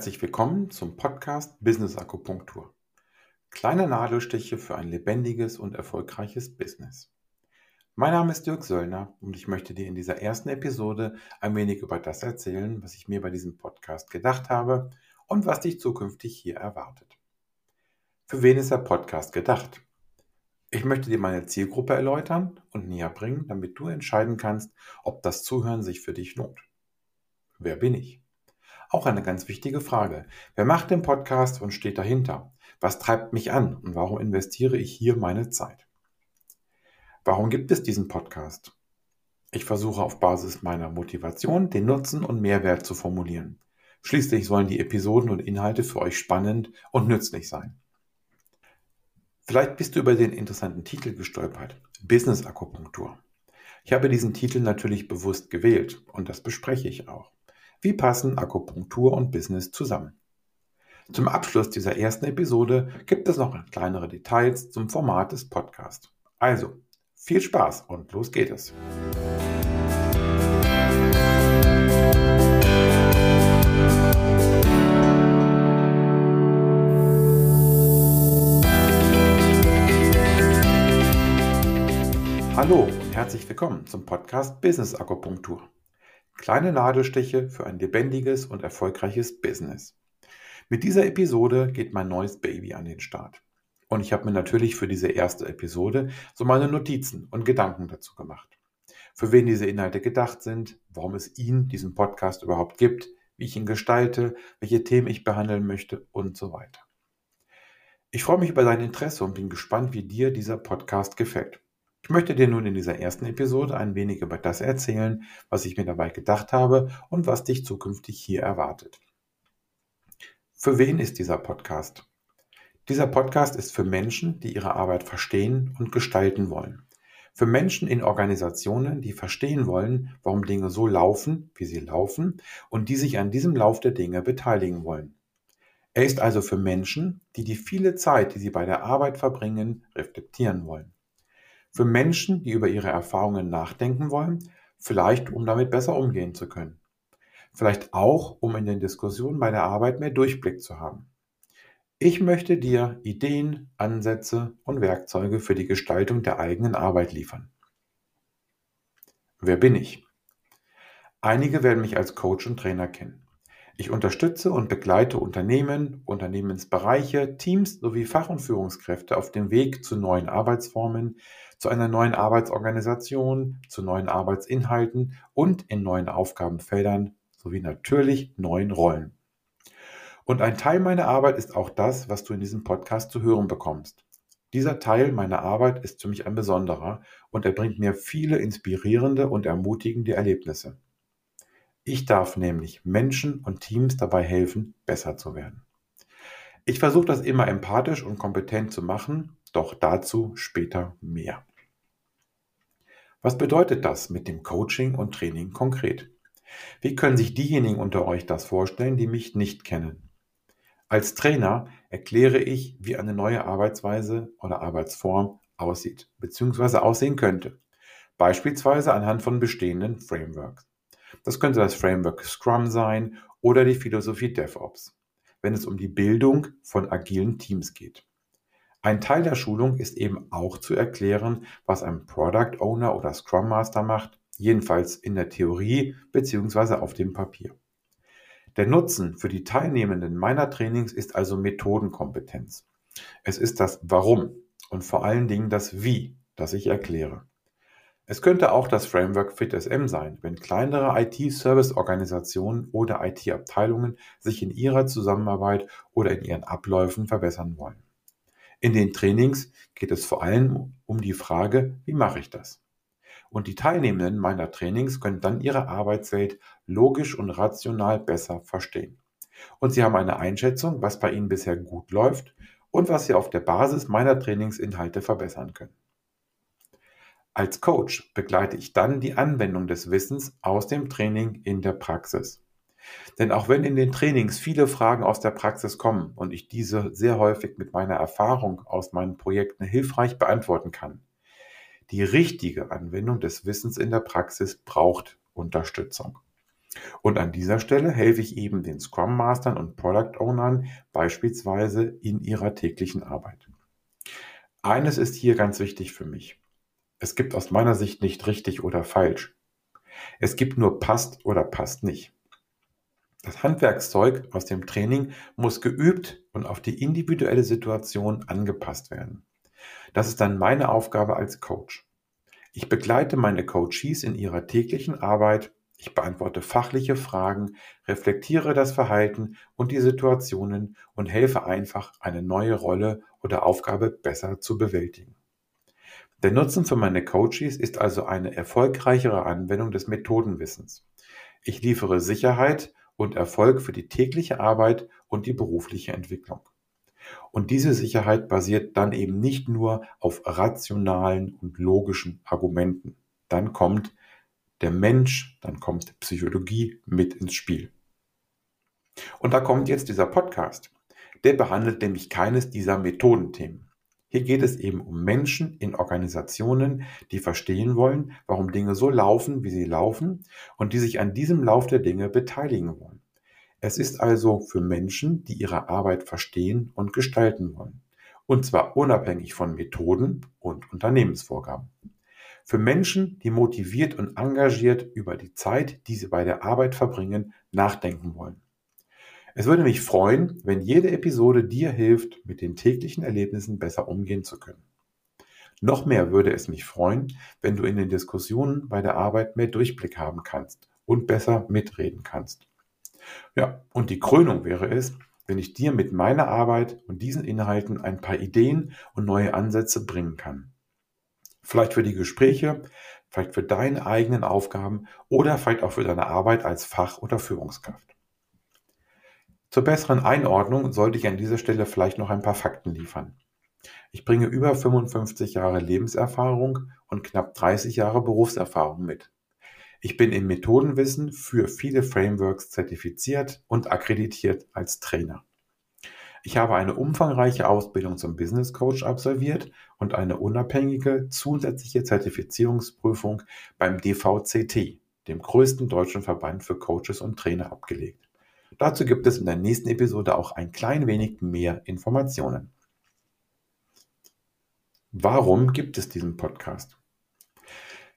Herzlich willkommen zum Podcast Business Akupunktur. Kleine Nadelstiche für ein lebendiges und erfolgreiches Business. Mein Name ist Dirk Söllner und ich möchte dir in dieser ersten Episode ein wenig über das erzählen, was ich mir bei diesem Podcast gedacht habe und was dich zukünftig hier erwartet. Für wen ist der Podcast gedacht? Ich möchte dir meine Zielgruppe erläutern und näher bringen, damit du entscheiden kannst, ob das Zuhören sich für dich lohnt. Wer bin ich? Auch eine ganz wichtige Frage. Wer macht den Podcast und steht dahinter? Was treibt mich an und warum investiere ich hier meine Zeit? Warum gibt es diesen Podcast? Ich versuche auf Basis meiner Motivation den Nutzen und Mehrwert zu formulieren. Schließlich sollen die Episoden und Inhalte für euch spannend und nützlich sein. Vielleicht bist du über den interessanten Titel gestolpert. Business Akupunktur. Ich habe diesen Titel natürlich bewusst gewählt und das bespreche ich auch. Wie passen Akupunktur und Business zusammen? Zum Abschluss dieser ersten Episode gibt es noch kleinere Details zum Format des Podcasts. Also, viel Spaß und los geht es. Hallo und herzlich willkommen zum Podcast Business Akupunktur. Kleine Nadelstiche für ein lebendiges und erfolgreiches Business. Mit dieser Episode geht mein neues Baby an den Start. Und ich habe mir natürlich für diese erste Episode so meine Notizen und Gedanken dazu gemacht. Für wen diese Inhalte gedacht sind, warum es ihn, diesen Podcast überhaupt gibt, wie ich ihn gestalte, welche Themen ich behandeln möchte und so weiter. Ich freue mich über dein Interesse und bin gespannt, wie dir dieser Podcast gefällt. Ich möchte dir nun in dieser ersten Episode ein wenig über das erzählen, was ich mir dabei gedacht habe und was dich zukünftig hier erwartet. Für wen ist dieser Podcast? Dieser Podcast ist für Menschen, die ihre Arbeit verstehen und gestalten wollen. Für Menschen in Organisationen, die verstehen wollen, warum Dinge so laufen, wie sie laufen und die sich an diesem Lauf der Dinge beteiligen wollen. Er ist also für Menschen, die die viele Zeit, die sie bei der Arbeit verbringen, reflektieren wollen. Für Menschen, die über ihre Erfahrungen nachdenken wollen, vielleicht um damit besser umgehen zu können. Vielleicht auch, um in den Diskussionen bei der Arbeit mehr Durchblick zu haben. Ich möchte dir Ideen, Ansätze und Werkzeuge für die Gestaltung der eigenen Arbeit liefern. Wer bin ich? Einige werden mich als Coach und Trainer kennen. Ich unterstütze und begleite Unternehmen, Unternehmensbereiche, Teams sowie Fach- und Führungskräfte auf dem Weg zu neuen Arbeitsformen, zu einer neuen Arbeitsorganisation, zu neuen Arbeitsinhalten und in neuen Aufgabenfeldern sowie natürlich neuen Rollen. Und ein Teil meiner Arbeit ist auch das, was du in diesem Podcast zu hören bekommst. Dieser Teil meiner Arbeit ist für mich ein besonderer und er bringt mir viele inspirierende und ermutigende Erlebnisse. Ich darf nämlich Menschen und Teams dabei helfen, besser zu werden. Ich versuche das immer empathisch und kompetent zu machen, doch dazu später mehr. Was bedeutet das mit dem Coaching und Training konkret? Wie können sich diejenigen unter euch das vorstellen, die mich nicht kennen? Als Trainer erkläre ich, wie eine neue Arbeitsweise oder Arbeitsform aussieht bzw. aussehen könnte. Beispielsweise anhand von bestehenden Frameworks. Das könnte das Framework Scrum sein oder die Philosophie DevOps, wenn es um die Bildung von agilen Teams geht. Ein Teil der Schulung ist eben auch zu erklären, was ein Product Owner oder Scrum Master macht, jedenfalls in der Theorie bzw. auf dem Papier. Der Nutzen für die Teilnehmenden meiner Trainings ist also Methodenkompetenz. Es ist das Warum und vor allen Dingen das Wie, das ich erkläre. Es könnte auch das Framework FitSM sein, wenn kleinere IT-Service-Organisationen oder IT-Abteilungen sich in ihrer Zusammenarbeit oder in ihren Abläufen verbessern wollen. In den Trainings geht es vor allem um die Frage, wie mache ich das? Und die Teilnehmenden meiner Trainings können dann ihre Arbeitswelt logisch und rational besser verstehen. Und sie haben eine Einschätzung, was bei ihnen bisher gut läuft und was sie auf der Basis meiner Trainingsinhalte verbessern können. Als Coach begleite ich dann die Anwendung des Wissens aus dem Training in der Praxis. Denn auch wenn in den Trainings viele Fragen aus der Praxis kommen und ich diese sehr häufig mit meiner Erfahrung aus meinen Projekten hilfreich beantworten kann, die richtige Anwendung des Wissens in der Praxis braucht Unterstützung. Und an dieser Stelle helfe ich eben den Scrum Mastern und Product Ownern beispielsweise in ihrer täglichen Arbeit. Eines ist hier ganz wichtig für mich. Es gibt aus meiner Sicht nicht richtig oder falsch. Es gibt nur passt oder passt nicht. Das Handwerkszeug aus dem Training muss geübt und auf die individuelle Situation angepasst werden. Das ist dann meine Aufgabe als Coach. Ich begleite meine Coaches in ihrer täglichen Arbeit ich beantworte fachliche Fragen, reflektiere das Verhalten und die Situationen und helfe einfach, eine neue Rolle oder Aufgabe besser zu bewältigen. Der Nutzen für meine Coaches ist also eine erfolgreichere Anwendung des Methodenwissens. Ich liefere Sicherheit und Erfolg für die tägliche Arbeit und die berufliche Entwicklung. Und diese Sicherheit basiert dann eben nicht nur auf rationalen und logischen Argumenten. Dann kommt der Mensch, dann kommt Psychologie mit ins Spiel. Und da kommt jetzt dieser Podcast. Der behandelt nämlich keines dieser Methodenthemen. Hier geht es eben um Menschen in Organisationen, die verstehen wollen, warum Dinge so laufen, wie sie laufen und die sich an diesem Lauf der Dinge beteiligen wollen. Es ist also für Menschen, die ihre Arbeit verstehen und gestalten wollen. Und zwar unabhängig von Methoden und Unternehmensvorgaben. Für Menschen, die motiviert und engagiert über die Zeit, die sie bei der Arbeit verbringen, nachdenken wollen. Es würde mich freuen, wenn jede Episode dir hilft, mit den täglichen Erlebnissen besser umgehen zu können. Noch mehr würde es mich freuen, wenn du in den Diskussionen bei der Arbeit mehr Durchblick haben kannst und besser mitreden kannst. Ja, und die Krönung wäre es, wenn ich dir mit meiner Arbeit und diesen Inhalten ein paar Ideen und neue Ansätze bringen kann. Vielleicht für die Gespräche, vielleicht für deine eigenen Aufgaben oder vielleicht auch für deine Arbeit als Fach- oder Führungskraft. Zur besseren Einordnung sollte ich an dieser Stelle vielleicht noch ein paar Fakten liefern. Ich bringe über 55 Jahre Lebenserfahrung und knapp 30 Jahre Berufserfahrung mit. Ich bin im Methodenwissen für viele Frameworks zertifiziert und akkreditiert als Trainer. Ich habe eine umfangreiche Ausbildung zum Business Coach absolviert und eine unabhängige zusätzliche Zertifizierungsprüfung beim DVCT, dem größten deutschen Verband für Coaches und Trainer, abgelegt. Dazu gibt es in der nächsten Episode auch ein klein wenig mehr Informationen. Warum gibt es diesen Podcast?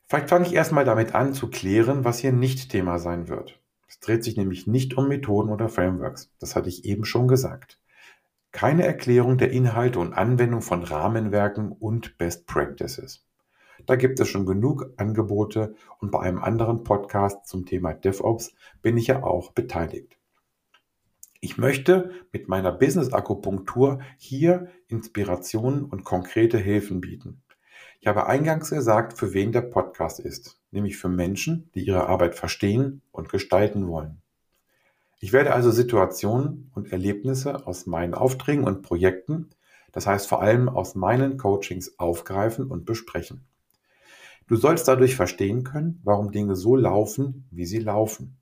Vielleicht fange ich erstmal damit an zu klären, was hier nicht Thema sein wird. Es dreht sich nämlich nicht um Methoden oder Frameworks. Das hatte ich eben schon gesagt keine Erklärung der Inhalte und Anwendung von Rahmenwerken und Best Practices. Da gibt es schon genug Angebote und bei einem anderen Podcast zum Thema DevOps bin ich ja auch beteiligt. Ich möchte mit meiner Business-Akupunktur hier Inspirationen und konkrete Hilfen bieten. Ich habe eingangs gesagt, für wen der Podcast ist, nämlich für Menschen, die ihre Arbeit verstehen und gestalten wollen. Ich werde also Situationen und Erlebnisse aus meinen Aufträgen und Projekten, das heißt vor allem aus meinen Coachings aufgreifen und besprechen. Du sollst dadurch verstehen können, warum Dinge so laufen, wie sie laufen.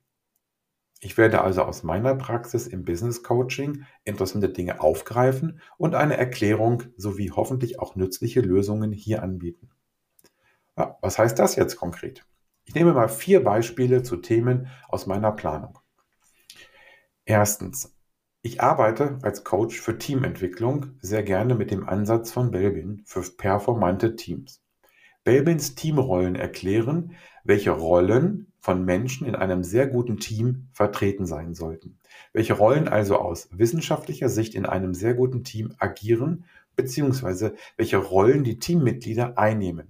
Ich werde also aus meiner Praxis im Business Coaching interessante Dinge aufgreifen und eine Erklärung sowie hoffentlich auch nützliche Lösungen hier anbieten. Ja, was heißt das jetzt konkret? Ich nehme mal vier Beispiele zu Themen aus meiner Planung. Erstens. Ich arbeite als Coach für Teamentwicklung sehr gerne mit dem Ansatz von Belbin für performante Teams. Belbins Teamrollen erklären, welche Rollen von Menschen in einem sehr guten Team vertreten sein sollten. Welche Rollen also aus wissenschaftlicher Sicht in einem sehr guten Team agieren, beziehungsweise welche Rollen die Teammitglieder einnehmen.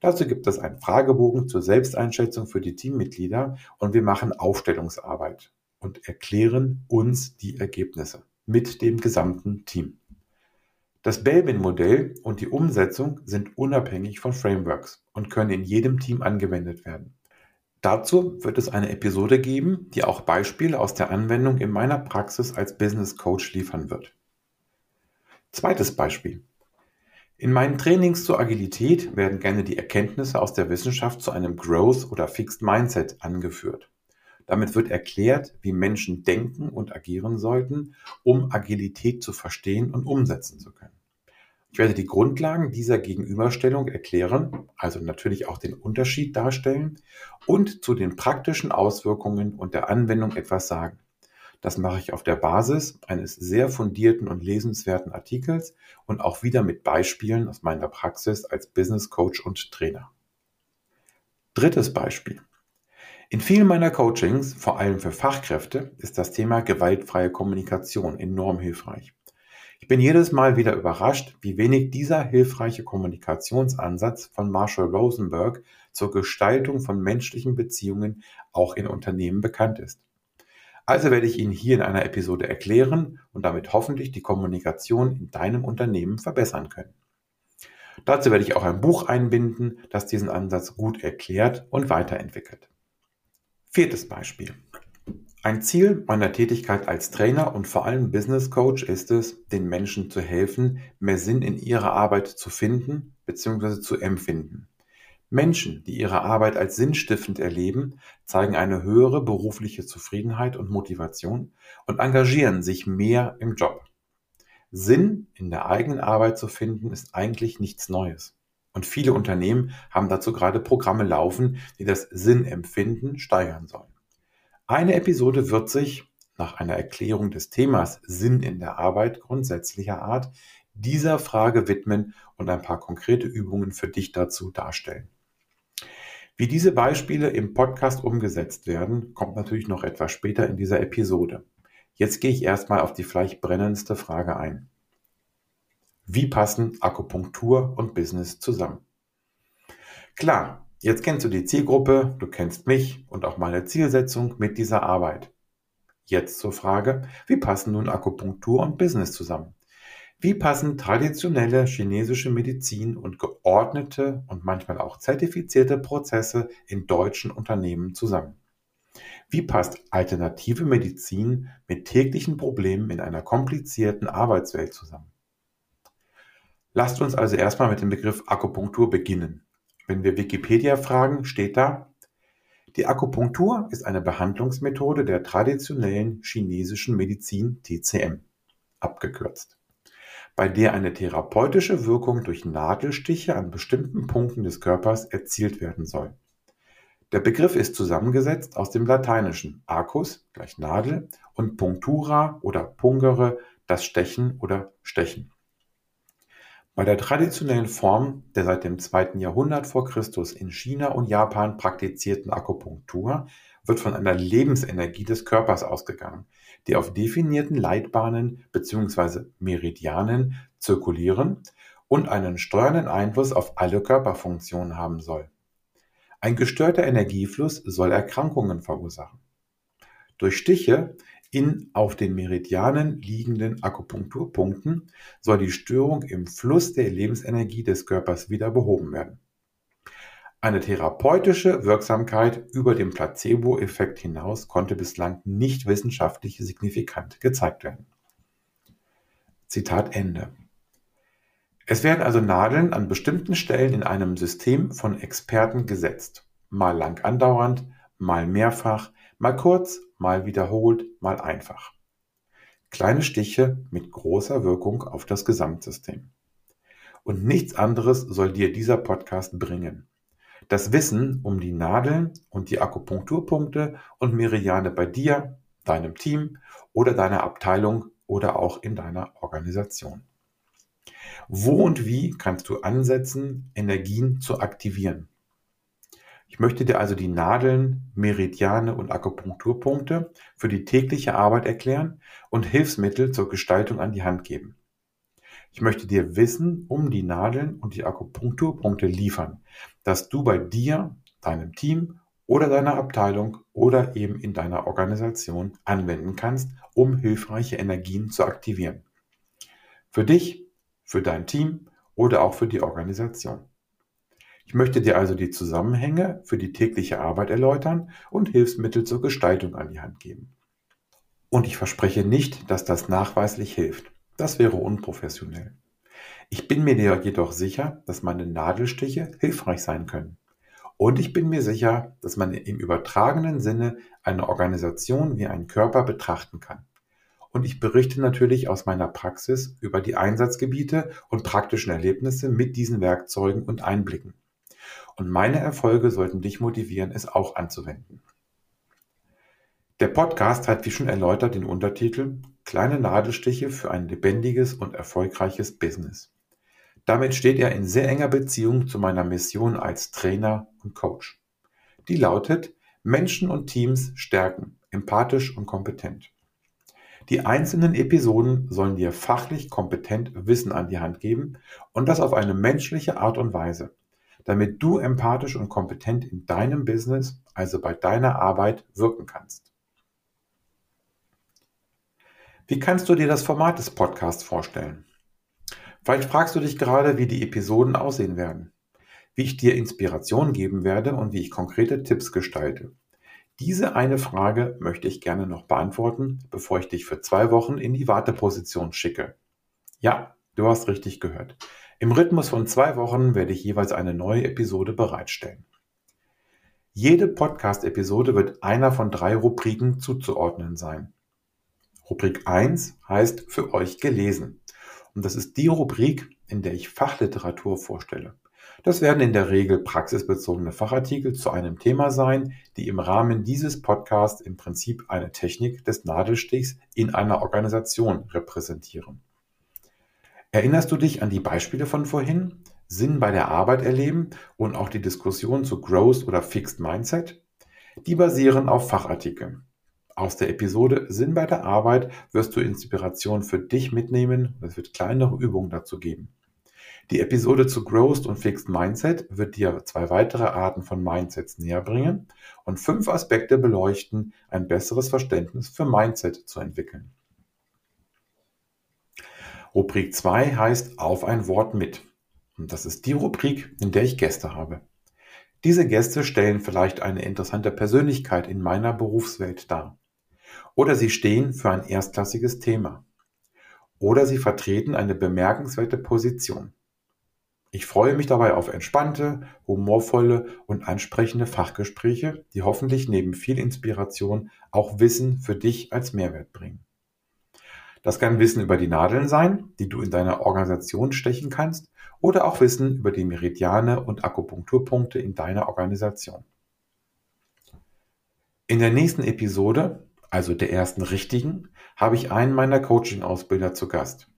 Dazu gibt es einen Fragebogen zur Selbsteinschätzung für die Teammitglieder und wir machen Aufstellungsarbeit und erklären uns die Ergebnisse mit dem gesamten Team. Das Belbin-Modell und die Umsetzung sind unabhängig von Frameworks und können in jedem Team angewendet werden. Dazu wird es eine Episode geben, die auch Beispiele aus der Anwendung in meiner Praxis als Business Coach liefern wird. Zweites Beispiel. In meinen Trainings zur Agilität werden gerne die Erkenntnisse aus der Wissenschaft zu einem Growth oder Fixed Mindset angeführt. Damit wird erklärt, wie Menschen denken und agieren sollten, um Agilität zu verstehen und umsetzen zu können. Ich werde die Grundlagen dieser Gegenüberstellung erklären, also natürlich auch den Unterschied darstellen und zu den praktischen Auswirkungen und der Anwendung etwas sagen. Das mache ich auf der Basis eines sehr fundierten und lesenswerten Artikels und auch wieder mit Beispielen aus meiner Praxis als Business Coach und Trainer. Drittes Beispiel. In vielen meiner Coachings, vor allem für Fachkräfte, ist das Thema gewaltfreie Kommunikation enorm hilfreich. Ich bin jedes Mal wieder überrascht, wie wenig dieser hilfreiche Kommunikationsansatz von Marshall Rosenberg zur Gestaltung von menschlichen Beziehungen auch in Unternehmen bekannt ist. Also werde ich Ihnen hier in einer Episode erklären und damit hoffentlich die Kommunikation in deinem Unternehmen verbessern können. Dazu werde ich auch ein Buch einbinden, das diesen Ansatz gut erklärt und weiterentwickelt. Viertes Beispiel. Ein Ziel meiner Tätigkeit als Trainer und vor allem Business Coach ist es, den Menschen zu helfen, mehr Sinn in ihrer Arbeit zu finden bzw. zu empfinden. Menschen, die ihre Arbeit als sinnstiftend erleben, zeigen eine höhere berufliche Zufriedenheit und Motivation und engagieren sich mehr im Job. Sinn in der eigenen Arbeit zu finden, ist eigentlich nichts Neues. Und viele Unternehmen haben dazu gerade Programme laufen, die das Sinnempfinden steigern sollen. Eine Episode wird sich nach einer Erklärung des Themas Sinn in der Arbeit grundsätzlicher Art dieser Frage widmen und ein paar konkrete Übungen für dich dazu darstellen. Wie diese Beispiele im Podcast umgesetzt werden, kommt natürlich noch etwas später in dieser Episode. Jetzt gehe ich erstmal auf die vielleicht brennendste Frage ein. Wie passen Akupunktur und Business zusammen? Klar, Jetzt kennst du die Zielgruppe, du kennst mich und auch meine Zielsetzung mit dieser Arbeit. Jetzt zur Frage, wie passen nun Akupunktur und Business zusammen? Wie passen traditionelle chinesische Medizin und geordnete und manchmal auch zertifizierte Prozesse in deutschen Unternehmen zusammen? Wie passt alternative Medizin mit täglichen Problemen in einer komplizierten Arbeitswelt zusammen? Lasst uns also erstmal mit dem Begriff Akupunktur beginnen. Wenn wir Wikipedia fragen, steht da, die Akupunktur ist eine Behandlungsmethode der traditionellen chinesischen Medizin TCM, abgekürzt, bei der eine therapeutische Wirkung durch Nadelstiche an bestimmten Punkten des Körpers erzielt werden soll. Der Begriff ist zusammengesetzt aus dem Lateinischen Arcus gleich Nadel und Punctura oder Pungere das Stechen oder Stechen. Bei der traditionellen Form der seit dem zweiten Jahrhundert vor Christus in China und Japan praktizierten Akupunktur wird von einer Lebensenergie des Körpers ausgegangen, die auf definierten Leitbahnen bzw. Meridianen zirkulieren und einen steuernden Einfluss auf alle Körperfunktionen haben soll. Ein gestörter Energiefluss soll Erkrankungen verursachen. Durch Stiche in auf den Meridianen liegenden Akupunkturpunkten soll die Störung im Fluss der Lebensenergie des Körpers wieder behoben werden. Eine therapeutische Wirksamkeit über den Placebo-Effekt hinaus konnte bislang nicht wissenschaftlich signifikant gezeigt werden. Zitat Ende. Es werden also Nadeln an bestimmten Stellen in einem System von Experten gesetzt, mal lang andauernd, mal mehrfach, mal kurz, mal wiederholt, mal einfach. Kleine Stiche mit großer Wirkung auf das Gesamtsystem. Und nichts anderes soll dir dieser Podcast bringen. Das Wissen um die Nadeln und die Akupunkturpunkte und Meridiane bei dir, deinem Team oder deiner Abteilung oder auch in deiner Organisation. Wo und wie kannst du ansetzen, Energien zu aktivieren? Ich möchte dir also die Nadeln, Meridiane und Akupunkturpunkte für die tägliche Arbeit erklären und Hilfsmittel zur Gestaltung an die Hand geben. Ich möchte dir Wissen um die Nadeln und die Akupunkturpunkte liefern, dass du bei dir, deinem Team oder deiner Abteilung oder eben in deiner Organisation anwenden kannst, um hilfreiche Energien zu aktivieren. Für dich, für dein Team oder auch für die Organisation. Ich möchte dir also die Zusammenhänge für die tägliche Arbeit erläutern und Hilfsmittel zur Gestaltung an die Hand geben. Und ich verspreche nicht, dass das nachweislich hilft. Das wäre unprofessionell. Ich bin mir jedoch sicher, dass meine Nadelstiche hilfreich sein können. Und ich bin mir sicher, dass man im übertragenen Sinne eine Organisation wie einen Körper betrachten kann. und ich berichte natürlich aus meiner Praxis über die Einsatzgebiete und praktischen Erlebnisse mit diesen Werkzeugen und Einblicken. Und meine Erfolge sollten dich motivieren, es auch anzuwenden. Der Podcast hat, wie schon erläutert, den Untertitel Kleine Nadelstiche für ein lebendiges und erfolgreiches Business. Damit steht er in sehr enger Beziehung zu meiner Mission als Trainer und Coach. Die lautet, Menschen und Teams stärken, empathisch und kompetent. Die einzelnen Episoden sollen dir fachlich kompetent Wissen an die Hand geben und das auf eine menschliche Art und Weise, damit du empathisch und kompetent in deinem Business, also bei deiner Arbeit, wirken kannst. Wie kannst du dir das Format des Podcasts vorstellen? Vielleicht fragst du dich gerade, wie die Episoden aussehen werden, wie ich dir Inspiration geben werde und wie ich konkrete Tipps gestalte. Diese eine Frage möchte ich gerne noch beantworten, bevor ich dich für zwei Wochen in die Warteposition schicke. Ja, du hast richtig gehört. Im Rhythmus von zwei Wochen werde ich jeweils eine neue Episode bereitstellen. Jede Podcast-Episode wird einer von drei Rubriken zuzuordnen sein. Rubrik 1 heißt für euch gelesen. Und das ist die Rubrik, in der ich Fachliteratur vorstelle. Das werden in der Regel praxisbezogene Fachartikel zu einem Thema sein, die im Rahmen dieses Podcasts im Prinzip eine Technik des Nadelstichs in einer Organisation repräsentieren. Erinnerst du dich an die Beispiele von vorhin? Sinn bei der Arbeit erleben und auch die Diskussion zu Growth oder Fixed Mindset? Die basieren auf Fachartikeln. Aus der Episode Sinn bei der Arbeit wirst du Inspiration für dich mitnehmen. Es wird kleinere Übungen dazu geben. Die Episode zu Growth und Fixed Mindset wird dir zwei weitere Arten von Mindsets näher bringen und fünf Aspekte beleuchten, ein besseres Verständnis für Mindset zu entwickeln. Rubrik 2 heißt Auf ein Wort mit. Und das ist die Rubrik, in der ich Gäste habe. Diese Gäste stellen vielleicht eine interessante Persönlichkeit in meiner Berufswelt dar. Oder sie stehen für ein erstklassiges Thema. Oder sie vertreten eine bemerkenswerte Position. Ich freue mich dabei auf entspannte, humorvolle und ansprechende Fachgespräche, die hoffentlich neben viel Inspiration auch Wissen für dich als Mehrwert bringen. Das kann Wissen über die Nadeln sein, die du in deiner Organisation stechen kannst, oder auch Wissen über die Meridiane und Akupunkturpunkte in deiner Organisation. In der nächsten Episode, also der ersten richtigen, habe ich einen meiner Coaching-Ausbilder zu Gast.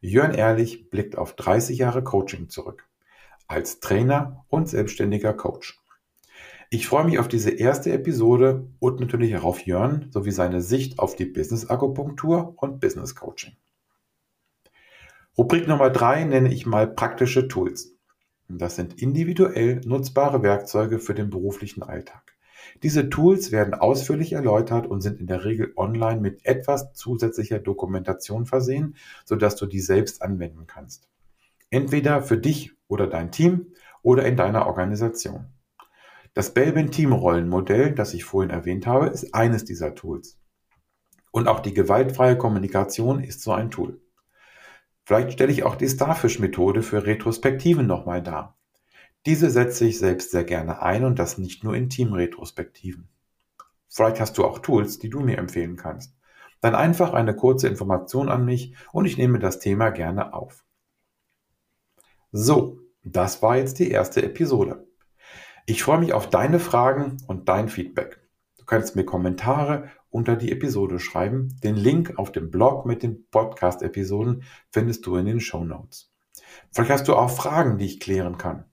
Jörn Ehrlich blickt auf 30 Jahre Coaching zurück. Als Trainer und selbstständiger Coach. Ich freue mich auf diese erste Episode und natürlich auch auf Jörn sowie seine Sicht auf die Business Akupunktur und Business Coaching. Rubrik Nummer drei nenne ich mal praktische Tools. Das sind individuell nutzbare Werkzeuge für den beruflichen Alltag. Diese Tools werden ausführlich erläutert und sind in der Regel online mit etwas zusätzlicher Dokumentation versehen, sodass du die selbst anwenden kannst. Entweder für dich oder dein Team oder in deiner Organisation. Das Belbin Teamrollenmodell, das ich vorhin erwähnt habe, ist eines dieser Tools. Und auch die gewaltfreie Kommunikation ist so ein Tool. Vielleicht stelle ich auch die Starfish-Methode für Retrospektiven nochmal dar. Diese setze ich selbst sehr gerne ein und das nicht nur in Teamretrospektiven. Vielleicht hast du auch Tools, die du mir empfehlen kannst. Dann einfach eine kurze Information an mich und ich nehme das Thema gerne auf. So, das war jetzt die erste Episode. Ich freue mich auf deine Fragen und dein Feedback. Du kannst mir Kommentare unter die Episode schreiben. Den Link auf dem Blog mit den Podcast-Episoden findest du in den Show Notes. Vielleicht hast du auch Fragen, die ich klären kann.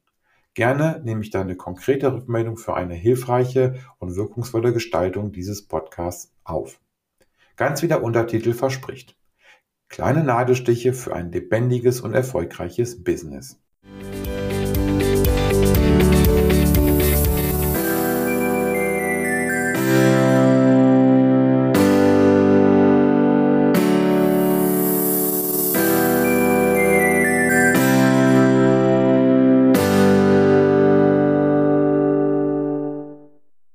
Gerne nehme ich deine konkrete Rückmeldung für eine hilfreiche und wirkungsvolle Gestaltung dieses Podcasts auf. Ganz wie der Untertitel verspricht. Kleine Nadelstiche für ein lebendiges und erfolgreiches Business.